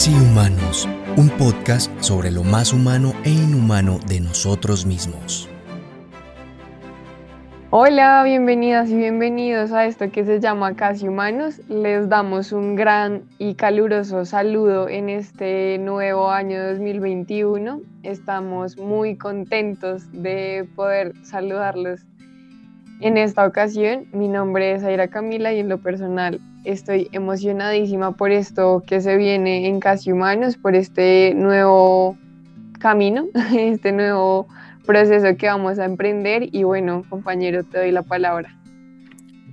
Casi Humanos, un podcast sobre lo más humano e inhumano de nosotros mismos. Hola, bienvenidas y bienvenidos a esto que se llama Casi Humanos. Les damos un gran y caluroso saludo en este nuevo año 2021. Estamos muy contentos de poder saludarlos en esta ocasión. Mi nombre es Aira Camila y en lo personal estoy emocionadísima por esto que se viene en Casi Humanos, por este nuevo camino, este nuevo proceso que vamos a emprender. Y bueno, compañero, te doy la palabra.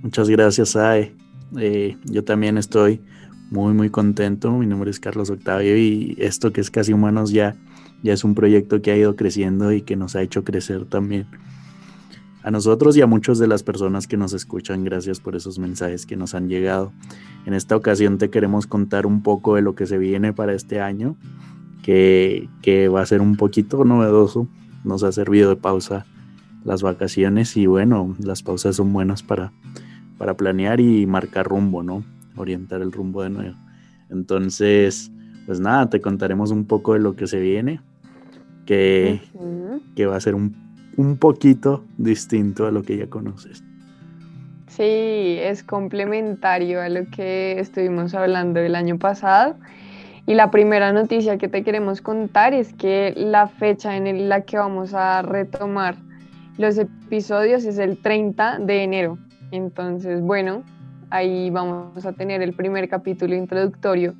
Muchas gracias, Ae. Eh, yo también estoy muy, muy contento. Mi nombre es Carlos Octavio y esto que es Casi Humanos ya, ya es un proyecto que ha ido creciendo y que nos ha hecho crecer también. A nosotros y a muchas de las personas que nos escuchan, gracias por esos mensajes que nos han llegado. En esta ocasión te queremos contar un poco de lo que se viene para este año, que, que va a ser un poquito novedoso. Nos ha servido de pausa las vacaciones y bueno, las pausas son buenas para, para planear y marcar rumbo, ¿no? Orientar el rumbo de nuevo. Entonces, pues nada, te contaremos un poco de lo que se viene, que, que va a ser un un poquito distinto a lo que ya conoces. Sí, es complementario a lo que estuvimos hablando el año pasado. Y la primera noticia que te queremos contar es que la fecha en la que vamos a retomar los episodios es el 30 de enero. Entonces, bueno, ahí vamos a tener el primer capítulo introductorio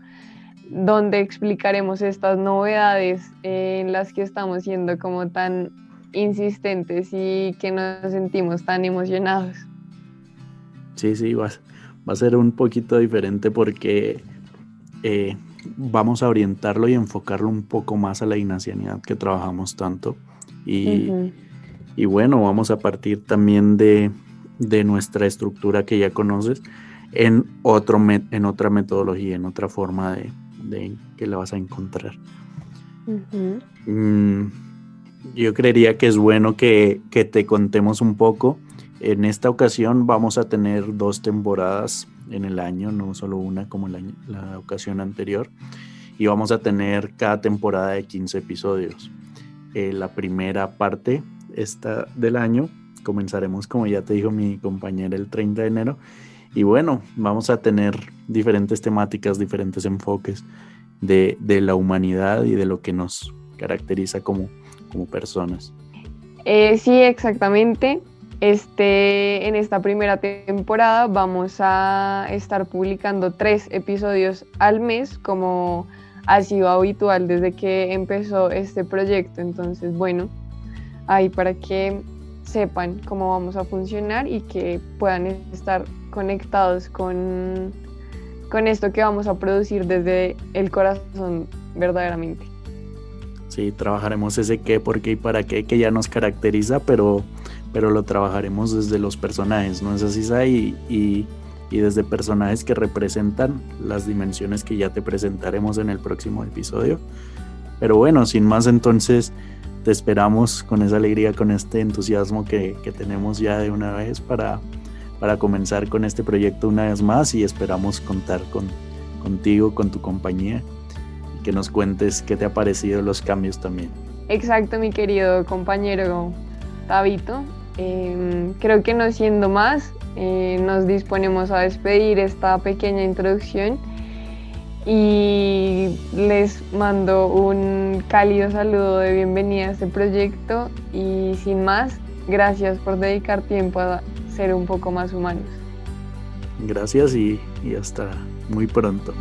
donde explicaremos estas novedades en las que estamos siendo como tan insistentes y que nos sentimos tan emocionados. Sí, sí, va, va a ser un poquito diferente porque eh, vamos a orientarlo y enfocarlo un poco más a la ignacianidad que trabajamos tanto. Y, y bueno, vamos a partir también de, de, nuestra estructura que ya conoces en, otro en otra metodología, en otra forma de, de que la vas a encontrar yo creería que es bueno que, te contemos un poco. En esta ocasión vamos a tener dos temporadas en el año, no solo una como la, la ocasión anterior. Y vamos a tener cada temporada de 15 episodios. Eh, la primera parte esta del año comenzaremos, como ya te dijo mi compañera, el 30 de enero. Y bueno, vamos a tener diferentes temáticas, diferentes enfoques de, de la humanidad y de lo que nos caracteriza como, como personas. Eh, sí, exactamente. Este, en esta primera temporada vamos a estar publicando tres episodios al mes, como ha sido habitual desde que empezó este proyecto. Entonces, bueno, ahí para que sepan cómo vamos a funcionar y que puedan estar conectados con, con esto que vamos a producir desde el corazón verdaderamente. Sí, trabajaremos ese qué, por qué y para qué que ya nos caracteriza, pero, pero lo trabajaremos desde los personajes, ¿no es así, Sai? Y, y, desde personajes que representan las dimensiones que ya te presentaremos en el próximo episodio. Pero bueno, sin más entonces, te esperamos con esa alegría, con este entusiasmo que, que tenemos ya de una vez para, para comenzar con este proyecto una vez más y esperamos contar con, contigo, con tu compañía que nos cuentes qué te ha parecido los cambios también. Exacto, mi querido compañero Tabito. Em, creo que no siendo más, eh, nos disponemos a despedir esta pequeña introducción y les mando un cálido saludo de bienvenida a este proyecto y sin más, gracias por dedicar tiempo a ser un poco más humanos. Gracias y, y hasta muy pronto.